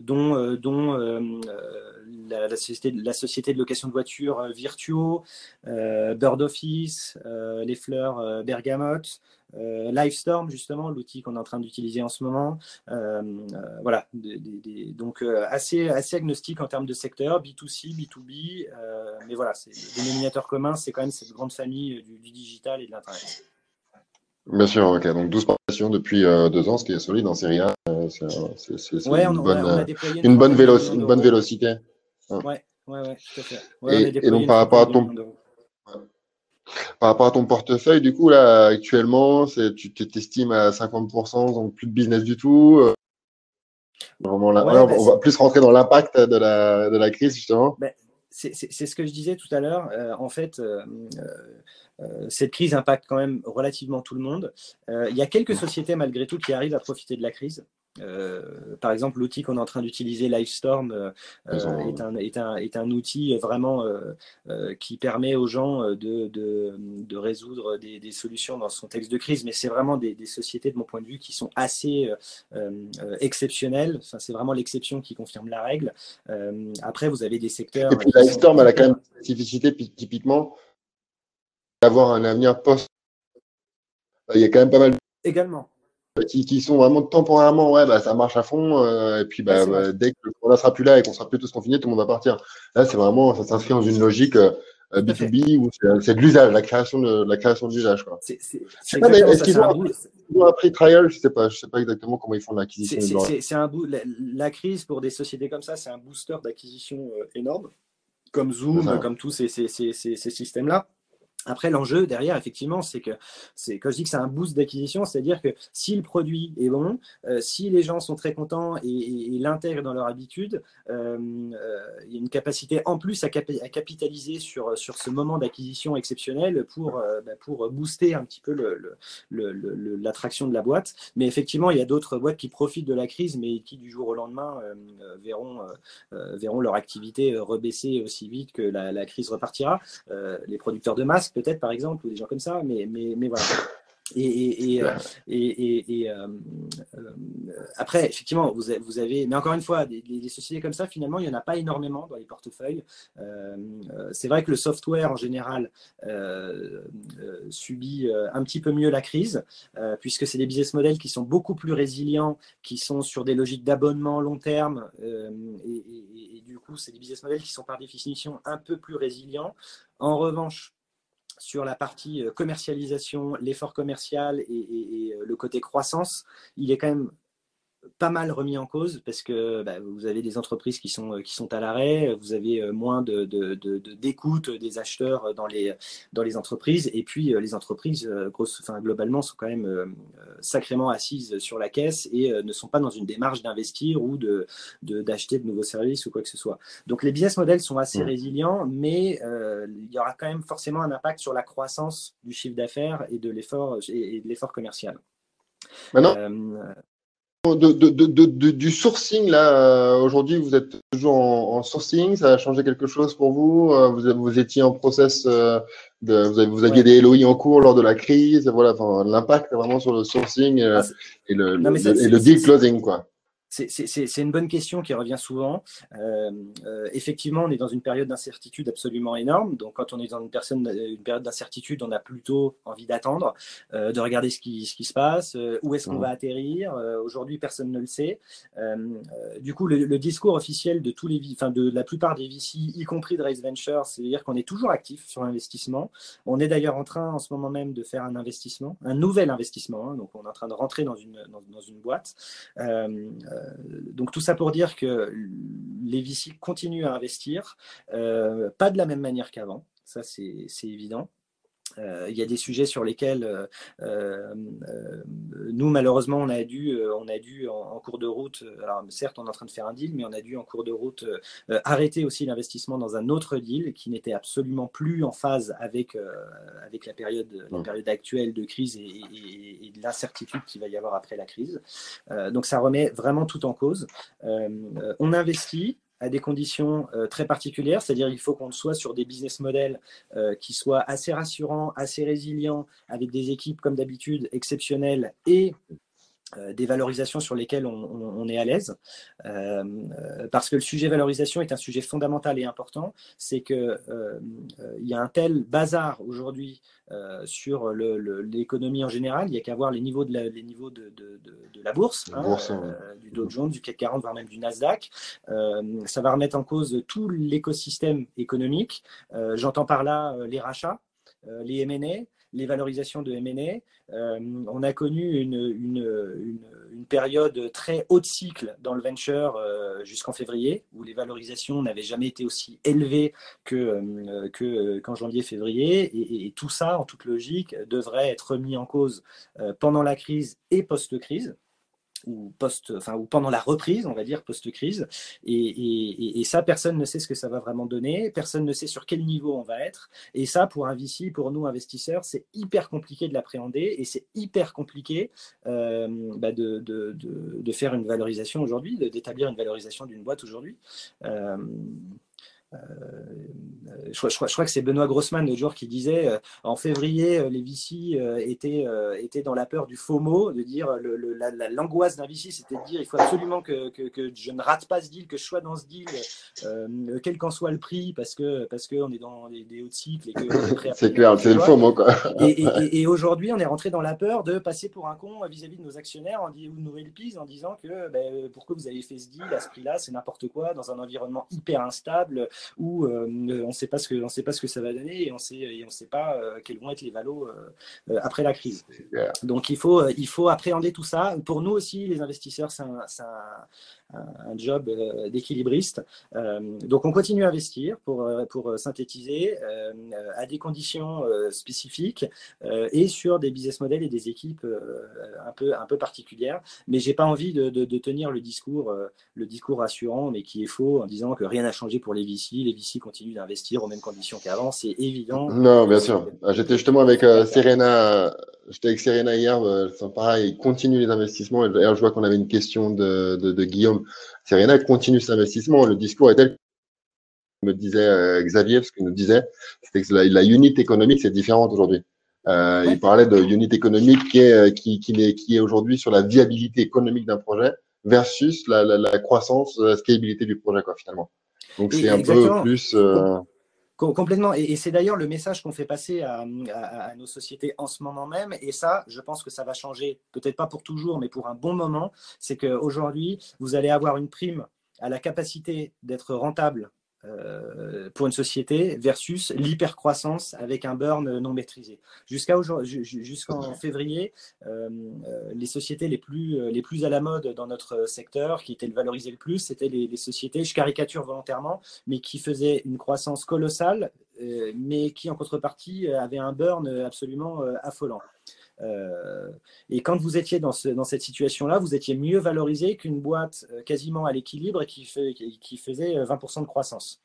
dont, dont la, société, la, société, de location de voitures Virtuo, Bird Office, les fleurs Bergamote, euh, Livestorm, justement, l'outil qu'on est en train d'utiliser en ce moment. Euh, euh, voilà, donc assez, assez agnostique en termes de secteur, B2C, B2B, mais voilà, le dénominateur commun, c'est quand même cette grande famille du, digital et de l'Internet. Bien sûr, ok. Donc 12 participations depuis deux ans, ce qui est solide en série A. c'est une, bonne, bonne une bonne vélocité. Ouais, ouais, ouais, tout à fait. et, donc par rapport à ton, par rapport à ton portefeuille, du coup, là, actuellement, tu t'estimes à 50%, donc plus de business du tout. Euh, vraiment là, on bah, va plus rentrer dans l'impact de la, de la crise, justement. Bah, c'est ce que je disais tout à l'heure. Euh, en fait, euh, cette crise impacte quand même relativement tout le monde. il y a quelques sociétés, malgré tout, qui arrivent à profiter de la crise. Euh, par exemple, l'outil qu'on est en train d'utiliser, Livestorm, euh, euh, est, un, est, un, est, un, outil vraiment qui permet aux gens de, de, de résoudre des, des, solutions dans son texte de crise. Mais c'est vraiment des, des, sociétés, de mon point de vue, qui sont assez exceptionnelles. Enfin, c'est vraiment l'exception qui confirme la règle. après, vous avez des secteurs. Et puis, Livestorm, elle a quand même une spécificité, typiquement, d'avoir un avenir post. Il y a quand même pas mal. Également qui, qui, sont vraiment temporairement, ouais, bah, ça marche à fond, euh, et puis bah, bah, dès que le corona sera plus là et qu'on sera plus tous confinés, tout le monde va partir. Là, c'est vraiment, ça s'inscrit dans une logique euh, B2B où c'est de l'usage, la création de la création d'usage. Est-ce qu'ils ont, un prix trial Je sais pas, je sais pas exactement comment ils font l'acquisition. C'est un la, la, crise pour des sociétés comme ça, c'est un booster d'acquisition euh, énorme, comme Zoom, comme tous ces, ces, ces, ces systèmes-là. Après, l'enjeu derrière, effectivement, c'est que, quand je dis que c'est un boost d'acquisition, c'est-à-dire que si le produit est bon, euh, si les gens sont très contents et, l'intègrent dans leur habitude, euh, euh, il y a une capacité en plus à, capitaliser sur, sur ce moment d'acquisition exceptionnel pour, bah, pour booster un petit peu l'attraction de la boîte. Mais effectivement, il y a d'autres boîtes qui profitent de la crise, mais qui du jour au lendemain verront, verront leur activité rebaisser aussi vite que la, la crise repartira. les producteurs de masques, peut-être, par exemple, ou des gens comme ça, mais, mais, mais voilà. Et, et, et, euh, euh, après, effectivement, vous avez, vous avez, mais encore une fois, des, sociétés comme ça, finalement, il n'y en a pas énormément dans les portefeuilles. Euh, c'est vrai que le software, en général, subit un petit peu mieux la crise, puisque c'est des business models qui sont beaucoup plus résilients, qui sont sur des logiques d'abonnement long terme, et, du coup, c'est des business models qui sont par définition un peu plus résilients. En revanche, sur la partie euh, commercialisation, l'effort commercial et, euh, le côté croissance, il est quand même pas mal remis en cause parce que bah, vous avez des entreprises qui sont, qui sont à l'arrêt, vous avez euh, moins de, d'écoute des acheteurs dans les, dans les entreprises et puis euh, les entreprises euh, enfin, globalement sont quand même sacrément assises sur la caisse et ne sont pas dans une démarche d'investir ou de, d'acheter de, nouveaux services ou quoi que ce soit. Donc les business models sont assez mmh. résilients mais il y aura quand même forcément un impact sur la croissance du chiffre d'affaires et de l'effort, et, de l'effort commercial. Maintenant, de, de, de, du sourcing, là, euh, aujourd'hui, vous êtes toujours en, sourcing, ça a changé quelque chose pour vous euh, vous, vous étiez en process, euh, de, vous, vous aviez des LOI en cours lors de la crise, voilà, enfin, l'impact vraiment sur le sourcing ah, et, le, et le deal closing, quoi. C'est une bonne question qui revient souvent. Euh, euh, effectivement, on est dans une période d'incertitude absolument énorme. Donc, quand on est dans une, personne, une période d'incertitude, on a plutôt envie d'attendre, euh, de regarder ce qui, ce qui se passe, où est-ce qu'on va atterrir. Aujourd'hui, personne ne le sait. du coup, le, discours officiel de tous les, enfin, de la plupart des VC, y compris de Race Ventures, c'est-à-dire qu'on est toujours actif sur l'investissement. On est d'ailleurs en train, en ce moment même, de faire un investissement, un nouvel investissement. Hein. donc, on est en train de rentrer dans une, dans, dans une boîte. Euh, donc tout ça pour dire que les VC continuent à investir, euh, pas de la même manière qu'avant, ça c'est évident. Euh, il y a des sujets sur lesquels euh, euh, nous, malheureusement, on a dû, on a dû en, cours de route, alors certes, on est en train de faire un deal, mais on a dû en cours de route arrêter aussi l'investissement dans un autre deal qui n'était absolument plus en phase avec, avec la, période, la période actuelle de crise et, et de l'incertitude qu'il va y avoir après la crise. donc ça remet vraiment tout en cause. on investit, à des conditions euh, très particulières, c'est-à-dire il faut qu'on soit sur des business models euh, qui soient assez rassurants, assez résilients, avec des équipes comme d'habitude exceptionnelles et des valorisations sur lesquelles on, est à l'aise. parce que le sujet valorisation est un sujet fondamental et important. C'est qu'il il y a un tel bazar aujourd'hui euh, sur l'économie en général. Il n'y a qu'à voir les niveaux de la, les niveaux de, de, de, la bourse, hein, euh, du Dow Jones, du CAC 40, voire même du Nasdaq. Euh, ça va remettre en cause tout l'écosystème économique. J'entends par là les rachats, les M&A, les valorisations de M&A. Euh, on a connu une, période très haute cycle dans le venture euh, jusqu'en février, où les valorisations n'avaient jamais été aussi élevées que, euh, que, qu'en janvier-février. Et, et, tout ça, en toute logique, devrait être remis en cause pendant la crise et post-crise ou post, enfin ou pendant la reprise, on va dire post-crise. Et, ça, personne ne sait ce que ça va vraiment donner. Personne ne sait sur quel niveau on va être. Et ça, pour un VC, pour nous investisseurs, c'est hyper compliqué de l'appréhender et c'est hyper compliqué euh, bah, de, de, de, faire une valorisation aujourd'hui, d'établir une valorisation d'une boîte aujourd'hui. Euh, je, crois que c'est Benoît Grossman le jour qui disait en février, les VC étaient, étaient dans la peur du faux mot, de dire l'angoisse d'un VC, c'était de dire il faut absolument que, que, je ne rate pas ce deal, que je sois dans ce deal, quel qu'en soit le prix, parce que parce qu'on est dans des, hauts cycles et que <laughs> c'est clair, c'est le faux mot quoi. et, aujourd'hui, on est rentré dans la peur de passer pour un con vis-à-vis de nos actionnaires en, ou de nos LPs en disant que ben, pourquoi vous avez fait ce deal à ce prix-là, c'est n'importe quoi dans un environnement hyper instable où on ne sait pas ce que on sait pas ce que ça va donner et on sait et on sait pas euh, quels vont être les valos euh, après la crise. Donc il faut il faut appréhender tout ça. Pour nous aussi, les investisseurs, c'est un, un job euh, d'équilibriste. Euh, donc on continue à investir pour, euh, pour synthétiser à des conditions spécifiques et sur des business models et des équipes un, peu, un peu particulières. Mais j'ai pas envie de, de, tenir le discours, le discours rassurant, mais qui est faux en disant que rien n'a changé pour les VC. Les VC continuent d'investir aux mêmes conditions qu'avant. C'est évident. Non, bien sûr. Ah, j'étais justement avec Serena J'étais avec Serena hier, c'est pareil, il continue les investissements. D'ailleurs, je vois qu'on avait une question de, de, de Guillaume. Serena continue cet investissement. Le discours est tel que me disait euh, Xavier, ce qu'il nous disait, c'était que la, la unité économique, c'est différente aujourd'hui. Euh, Il parlait de unit économique qui est, euh, qui, qui est, qui est aujourd'hui sur la viabilité économique d'un projet versus la, la, la, croissance, la scalabilité du projet, quoi, finalement. Donc, c'est un peu plus. Euh, Complètement. Et, c'est d'ailleurs le message qu'on fait passer à, nos sociétés en ce moment même. Et ça, je pense que ça va changer, peut-être pas pour toujours, mais pour un bon moment. C'est qu'aujourd'hui, vous allez avoir une prime à la capacité d'être rentable euh, pour une société versus l'hypercroissance avec un burn non maîtrisé. Jusqu'à jusqu'en février, euh, euh, les sociétés les plus, les plus à la mode dans notre secteur, qui étaient le valorisé le plus, c'était les, sociétés, je caricature volontairement, mais qui faisaient une croissance colossale, mais qui en contrepartie avaient un burn absolument affolant. Et quand vous étiez dans, ce, dans cette situation-là, vous étiez mieux valorisé qu'une boîte quasiment à l'équilibre qui, qui faisait 20% de croissance.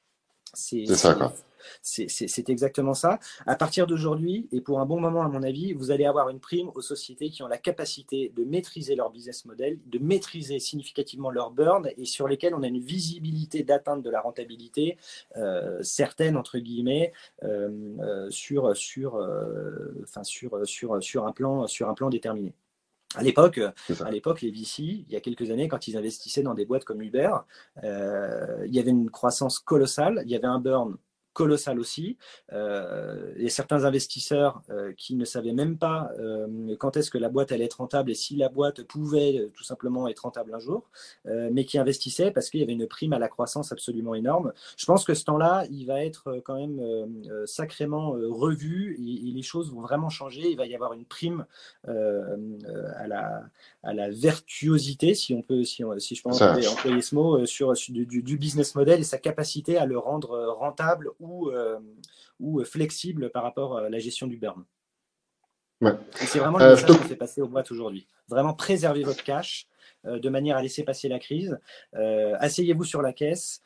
C'est ça, C'est exactement ça. À partir d'aujourd'hui, et pour un bon moment, à mon avis, vous allez avoir une prime aux sociétés qui ont la capacité de maîtriser leur business model, de maîtriser significativement leur burn et sur lesquels on a une visibilité d'atteinte de la rentabilité euh, certaine, entre guillemets, euh, euh, sur, sur, enfin, sur, sur, sur, un plan, sur un plan déterminé. À l'époque, à l'époque, les VC, il y a quelques années, quand ils investissaient dans des boîtes comme Uber, euh, il y avait une croissance colossale, il y avait un burn colossal aussi. Euh, et certains investisseurs euh, qui ne savaient même pas euh, quand est-ce que la boîte allait être rentable et si la boîte pouvait tout simplement être rentable un jour, mais qui investissaient parce qu'il y avait une prime à la croissance absolument énorme. Je pense que ce temps-là, il va être quand même sacrément revu et, les choses vont vraiment changer. Il va y avoir une prime à, la, à la vertuosité, si on peut, si, si je peux employer ce mot, sur, du, du, business model et sa capacité à le rendre rentable ou, euh, ou flexible par rapport à la gestion du burn. C'est vraiment le euh, message qu'on fait passer aux boîtes aujourd'hui. Vraiment préserver votre cash euh, de manière à laisser passer la crise. Asseyez-vous sur la caisse.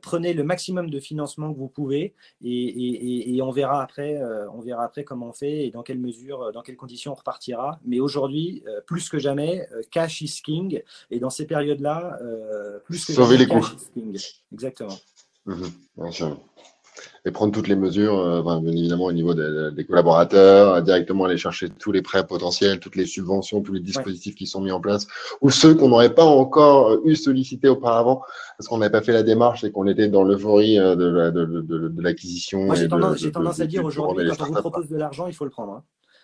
prenez le maximum de financement que vous pouvez et, on, verra après, on verra après comment on fait et dans quelle mesure, dans quelles conditions on repartira. Mais aujourd'hui, plus que jamais, cash is king. Et dans ces périodes-là, plus que jamais, les cash is king. Exactement. Mmh et prendre toutes les mesures, euh, bien évidemment au niveau des, collaborateurs, directement aller chercher tous les prêts potentiels, toutes les subventions, tous les dispositifs qui sont mis en place, ou ceux qu'on n'aurait pas encore euh, eu sollicités auparavant parce qu'on n'avait pas fait la démarche et qu'on était dans l'euphorie euh, de, l'acquisition. Moi, j'ai tendance, à dire aujourd'hui, quand on vous propose de l'argent, il faut le prendre. Hein.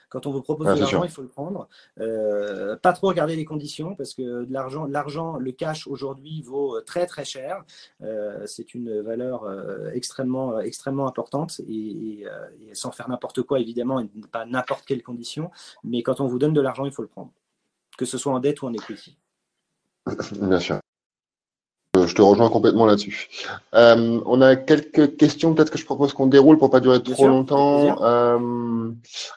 Quand on vous propose de l'argent, il faut le prendre. Euh, pas trop regarder les conditions parce que de l'argent, l'argent, le cash aujourd'hui vaut très très cher. Euh, c'est une valeur euh, extrêmement extrêmement importante et, sans faire n'importe quoi évidemment, et pas n'importe quelle condition. Mais quand on vous donne de l'argent, il faut le prendre, que ce soit en dette ou en equity. <laughs> Bien sûr. Je te rejoins complètement là-dessus. Euh, on a quelques questions, peut-être que je propose qu'on déroule pour pas durer trop longtemps. Euh,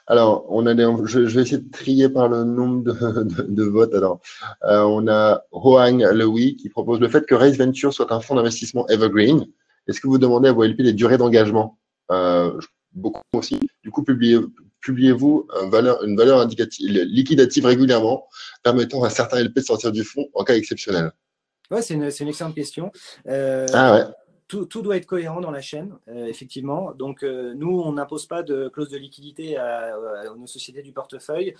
alors, on a je, vais essayer de trier par le nombre de, <laughs> votes. Alors, euh, on a Hoang Lewy qui propose le fait que Race Venture soit un fonds d'investissement evergreen. Est-ce que vous demandez à vos LP des durées d'engagement? Beaucoup aussi. Du coup, publiez-vous une valeur, une valeur indicative, liquidative régulièrement, permettant à certains LP de sortir du fonds en cas exceptionnel Ouais, c'est une, une, excellente question. Euh, ah ouais. tout, tout, doit être cohérent dans la chaîne, effectivement. Donc, nous, on n'impose pas de clause de liquidité à, nos sociétés du portefeuille.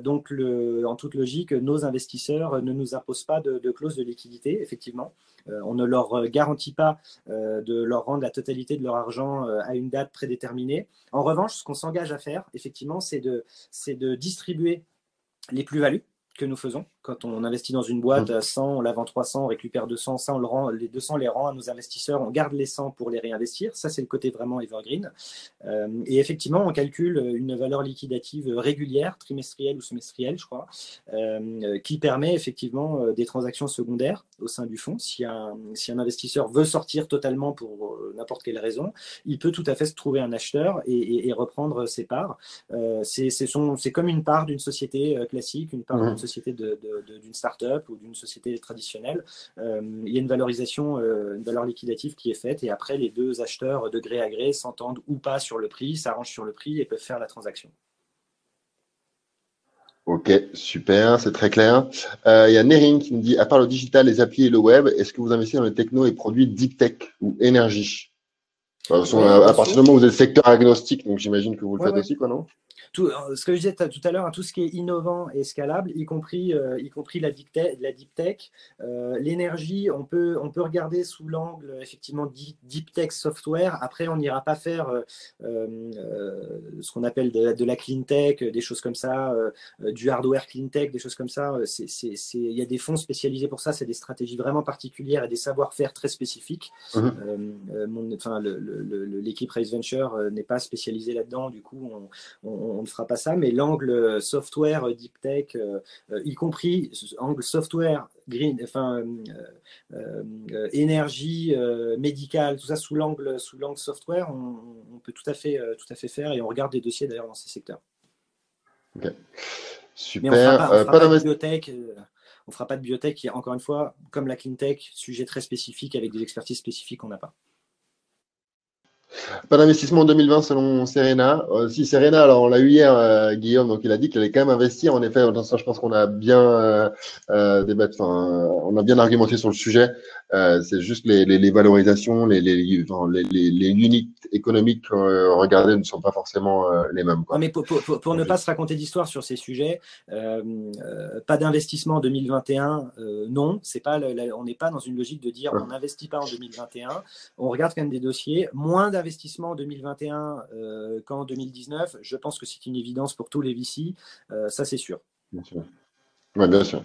donc, le, en toute logique, nos investisseurs ne nous imposent pas de, de clause de liquidité, effectivement. on ne leur garantit pas de leur rendre la totalité de leur argent à une date prédéterminée. En revanche, ce qu'on s'engage à faire, effectivement, c'est de, de distribuer les plus-values que nous faisons. Quand on investit dans une boîte à 100, on la vend 300, on récupère 200, ça on le rend, les 200 les rend à nos investisseurs, on garde les 100 pour les réinvestir. Ça, c'est le côté vraiment evergreen. Euh, et effectivement, on calcule une valeur liquidative régulière, trimestrielle ou semestrielle, je crois, euh, qui permet effectivement euh, des transactions secondaires au sein du fonds. Si un, si un investisseur veut sortir totalement pour n'importe quelle raison, il peut tout à fait se trouver un acheteur et, reprendre ses parts. c'est comme une part d'une société classique, une part mmh. D'une société de d'une start-up ou d'une société traditionnelle, euh, il y a une valorisation, euh, une valeur liquidative qui est faite et après les deux acheteurs de gré à gré s'entendent ou pas sur le prix, s'arrangent sur le prix et peuvent faire la transaction. Ok, super, c'est très clair. Euh, il y a Nering qui nous dit, à part le digital, les applis et le web, est-ce que vous investissez dans les techno et produits deep tech ou énergie? À, partir du moment où vous êtes secteur agnostique, donc j'imagine que vous le faites aussi, quoi, non? Tout, ce que je disais tout à l'heure, hein, tout ce qui est innovant et scalable, y compris, euh, y compris la deep tech, la deep tech euh, l'énergie, on peut, on peut regarder sous l'angle effectivement deep, tech software. Après, on n'ira pas faire euh, ce qu'on appelle de, la clean tech, des choses comme ça, du hardware clean tech, des choses comme ça. Il y a des fonds spécialisés pour ça, c'est des stratégies vraiment particulières et des savoir-faire très spécifiques. Mmh. l'équipe Race Venture n'est pas spécialisée là-dedans, du coup, on on ne fera pas ça, mais l'angle software, deep tech, euh, euh, y compris angle software, green, enfin, euh, énergie, médicale, tout ça sous l'angle sous l'angle software, on, peut tout à fait tout à fait faire et on regarde des dossiers d'ailleurs dans ces secteurs. Super. Mais on ne fera pas, de biotech. On fera pas de biotech qui, encore une fois, comme la clean tech, sujet très spécifique avec des expertises spécifiques qu'on n'a pas. Pas d'investissement en 2020 selon Serena. Euh, si Serena, alors on l'a eu hier, euh, Guillaume, donc il a dit qu'il allait quand même investir. En effet, dans ça, je pense qu'on a bien euh, euh débattu, on a bien argumenté sur le sujet. Euh, c'est juste les, les, les, valorisations, les, les, les, unités économiques euh, regardées ne sont pas forcément euh, les mêmes. Quoi. mais pour, pour, pour ne pas se raconter d'histoire sur ces sujets, pas d'investissement en 2021, non, c'est pas, on n'est pas dans une logique de dire on n'investit pas en 2021. On regarde quand même des dossiers. Moins d'investissement en 2021 qu'en 2019. Je pense que c'est une évidence pour tous les VC. ça, c'est sûr. Bien sûr. Ouais, bien sûr.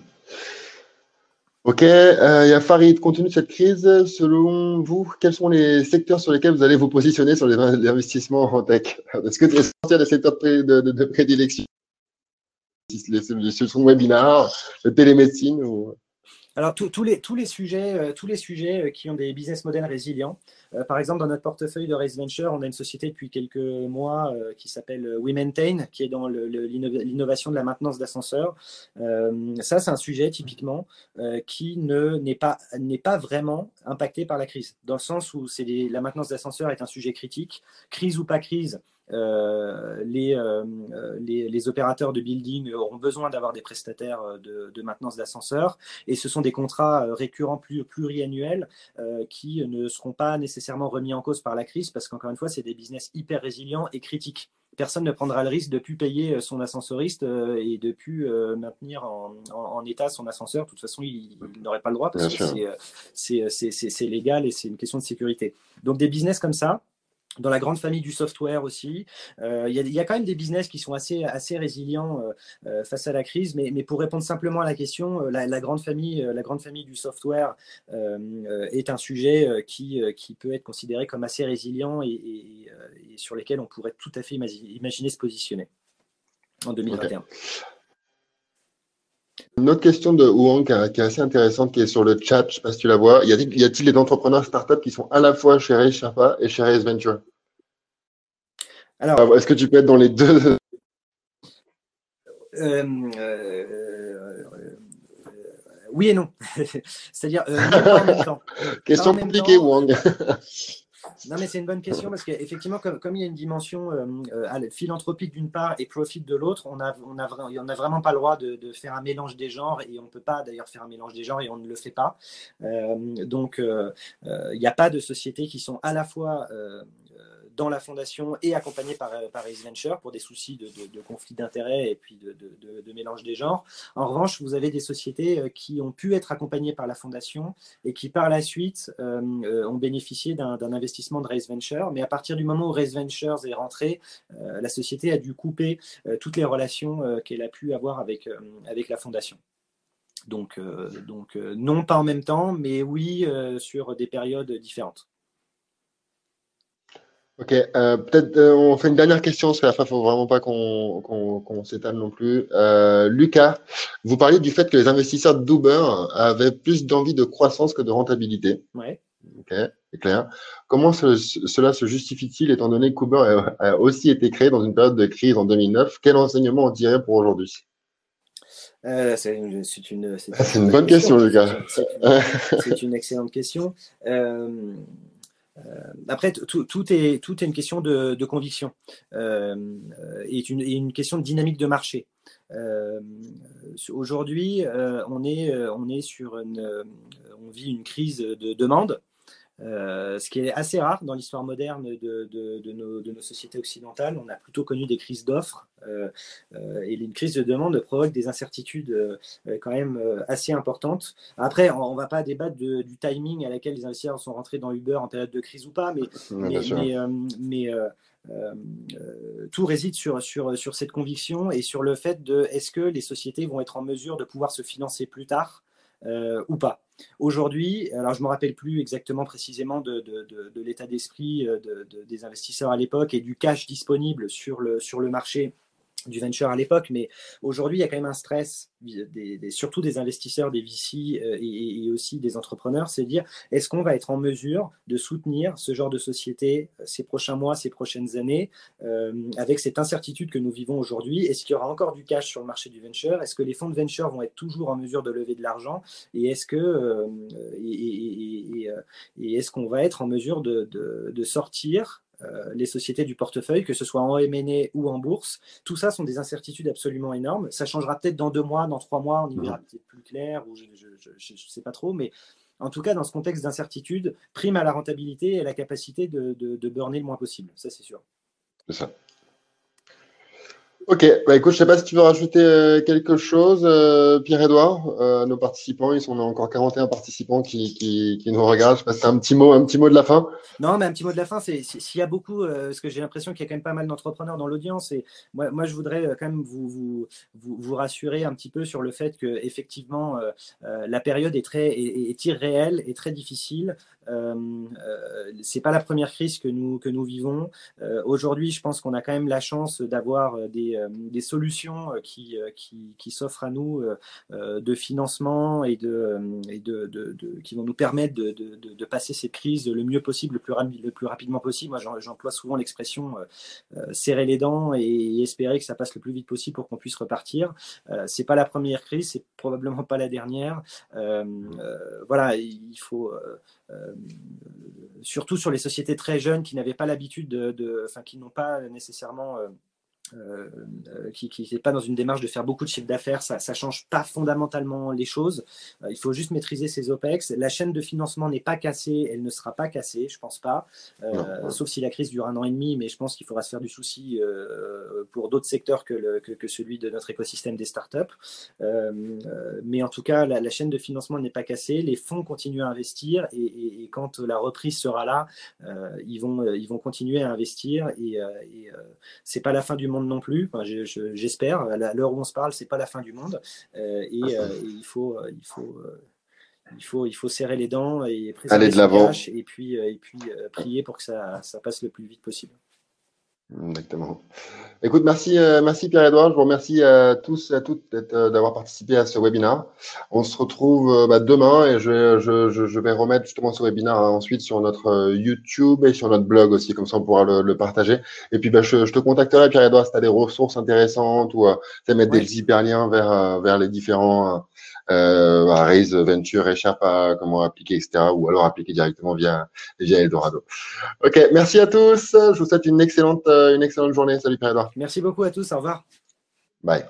Ok, euh, il y a Farid, compte tenu de cette crise, selon vous, quels sont les secteurs sur lesquels vous allez vous positionner sur les, investissements en tech? <laughs> Est-ce que c'est sortir des secteurs de, de, de, prédilection. Les, solutions webinar, la télémédecine ou... Alors, tous les, tous les sujets, euh, tous les sujets euh, qui ont des business models résilients. Euh, par exemple, dans notre portefeuille de Race Venture, on a une société depuis quelques mois qui s'appelle We Maintain, qui est dans l'innovation de la maintenance d'ascenseurs. ça, c'est un sujet typiquement qui n'est pas, pas vraiment impacté par la crise, dans le sens où la maintenance d'ascenseurs est un sujet critique. Crise ou pas crise, euh, euh, les, les, opérateurs de building auront besoin d'avoir des prestataires euh, de, maintenance d'ascenseurs et ce sont des contrats récurrents plus, pluriannuels qui ne seront pas nécessairement remis en cause par la crise parce qu'encore une fois, c'est des business hyper résilients et critiques personne ne prendra le risque de plus payer son ascensoriste et de plus maintenir en, état son ascenseur. De toute façon, il, n'aurait pas le droit parce que c'est légal et c'est une question de sécurité. Donc des business comme ça, dans la grande famille du software aussi. Euh, il y, a quand même des business qui sont assez, assez résilients euh, euh, face à la crise, mais, mais, pour répondre simplement à la question, la, grande, famille, la grande famille du software est un sujet qui, qui peut être considéré comme assez résilient et, sur lesquels on pourrait tout à fait imaginer, se positionner en 2021. Une autre question de Wang qui est assez intéressante, qui est sur le chat, je ne sais pas si tu la vois. Y a-t-il des entrepreneurs startups qui sont à la fois chez Ray Sherpa et chez Ray Venture? Alors, est-ce que tu peux être dans les deux? <laughs> Euh, euh, oui et non. C'est-à-dire, Question compliquée, Wang. <laughs> Non, mais c'est une bonne question parce qu'effectivement, comme, comme, il y a une dimension euh, philanthropique d'une part et profit de l'autre, on n'a on a, a vraiment pas le droit de, de, faire un mélange des genres et on ne peut pas d'ailleurs faire un mélange des genres et on ne le fait pas. donc, il n'y a pas de sociétés qui sont à la fois dans la fondation et accompagné par, euh, par Ace Venture pour des soucis de, de, conflit d'intérêts et puis de, mélange des genres. En revanche, vous avez des sociétés euh, qui ont pu être accompagnées par la fondation et qui par la suite euh, ont bénéficié d'un investissement de Race Venture. Mais à partir du moment où Race Ventures est rentré, la société a dû couper toutes les relations qu'elle a pu avoir avec, avec la fondation. Donc, donc non pas en même temps, mais oui sur des périodes différentes. Ok, euh, peut-être euh, on fait une dernière question, parce qu'à la fin, il faut vraiment pas qu'on s'étale non plus. Euh, Lucas, vous parliez du fait que les investisseurs d'Uber avaient plus d'envie de croissance que de rentabilité. Ouais. Ok, c'est clair. Comment cela se justifie-t-il, étant donné que Uber a, aussi été créé dans une période de crise en 2009 Quel enseignement on dirait pour aujourd'hui? C'est une, une, une, bonne question, Lucas. C'est une, excellente question. Euh, après, tout, est, tout est une question de, conviction euh, et, une, question de dynamique de marché. Euh, aujourd'hui, on, est, on est on vit une crise de demande euh, ce qui est assez rare dans l'histoire moderne de, de, nos, de, nos, sociétés occidentales. On a plutôt connu des crises d'offres euh, euh, et une crise de demande provoque des incertitudes quand même assez importantes. Après, on ne va pas débattre du timing à laquelle les investisseurs sont rentrés dans Uber en période de crise ou pas, mais, mais, mais, tout réside sur, sur, sur cette conviction et sur le fait de est-ce que les sociétés vont être en mesure de pouvoir se financer plus tard ou pas. Aujourd'hui, alors je ne me rappelle plus exactement précisément de, l'état d'esprit euh, des investisseurs à l'époque et du cash disponible sur le, sur le marché du venture à l'époque, mais aujourd'hui, il y a quand même un stress, surtout des investisseurs, des VC euh, et, aussi des entrepreneurs, c'est de dire est-ce qu'on va être en mesure de soutenir ce genre de société euh, ces prochains mois, ces prochaines années, euh, avec cette incertitude que nous vivons aujourd'hui? Est-ce qu'il y aura encore du cash sur le marché du venture? Est-ce que les fonds de venture vont être toujours en mesure de lever de l'argent? Et est-ce que et, est-ce qu'on va être en mesure de, de sortir les sociétés du portefeuille, que ce soit en M&A ou en bourse. Tout ça sont des incertitudes absolument énormes. Ça changera peut-être dans deux mois, dans trois mois, on y verra peut-être plus clair, ou je ne sais pas trop, mais en tout cas, dans ce contexte d'incertitude, prime à la rentabilité et à la capacité de, de, de burner le moins possible. Ça, c'est sûr. C'est ça. Ok, bah écoute, je sais pas si tu veux rajouter euh, quelque chose, euh, Pierre-Edouard, euh, nos participants, ils sont encore 41 participants qui, qui, qui nous regardent. Je sais pas si un petit mot, un petit mot de la fin. Non, mais un petit mot de la fin, c'est s'il y a beaucoup, parce que j'ai l'impression qu'il y a quand même pas mal d'entrepreneurs dans l'audience, et moi, moi, je voudrais quand même vous, vous, vous, rassurer un petit peu sur le fait que effectivement la période est très est, est irréelle et très difficile. Euh, euh, c'est pas la première crise que nous, que nous vivons. Euh, aujourd'hui, je pense qu'on a quand même la chance d'avoir des, des, solutions qui, qui, s'offrent à nous de financement et, de, et de, qui vont nous permettre de, de, passer cette crise le mieux possible, le plus, le plus rapidement possible. Moi, j'emploie souvent l'expression serrer les dents et, espérer que ça passe le plus vite possible pour qu'on puisse repartir. c'est pas la première crise, c'est probablement pas la dernière. voilà, il faut euh, surtout sur les sociétés très jeunes qui n'avaient pas l'habitude de, enfin, qui n'ont pas nécessairement euh, euh, euh, qui n'est pas dans une démarche de faire beaucoup de chiffre d'affaires, ça ne change pas fondamentalement les choses. Euh, il faut juste maîtriser ses OPEX. La chaîne de financement n'est pas cassée, elle ne sera pas cassée, je pense pas, sauf si la crise dure un an et demi, mais je pense qu'il faudra se faire du souci pour d'autres secteurs que, le, que, celui de notre écosystème des startups. mais en tout cas, la, chaîne de financement n'est pas cassée, les fonds continuent à investir et, et, quand la reprise sera là, ils, vont, ils vont continuer à investir et, et c'est pas la fin du monde non plus. J'espère. à l'heure où on se parle, c'est pas la fin du monde. Euh, et, euh, il faut, euh, il faut il faut, il faut serrer les dents et Aller de l'avant. et puis, et puis prier pour que ça, ça, passe le plus vite possible. Exactement. Écoute, merci, euh, merci Pierre-Edouard. Je vous remercie à tous et à toutes euh, d'avoir participé à ce webinaire. On se retrouve euh, bah, demain et je, je, je, vais remettre justement ce webinaire hein, ensuite sur notre YouTube et sur notre blog aussi, comme ça on pourra le, partager. Et puis bah, je, te contacterai Pierre-Edouard si tu as des ressources intéressantes ou tu mettre des hyperliens vers, vers les différents euh, Raise Venture échappe à comment appliquer, etc. Ou alors appliquer directement via, via Eldorado. Ok, merci à tous. Je vous souhaite une excellente, une excellente journée. Salut Pierre-Edouard. Merci beaucoup à tous. Au revoir. Bye.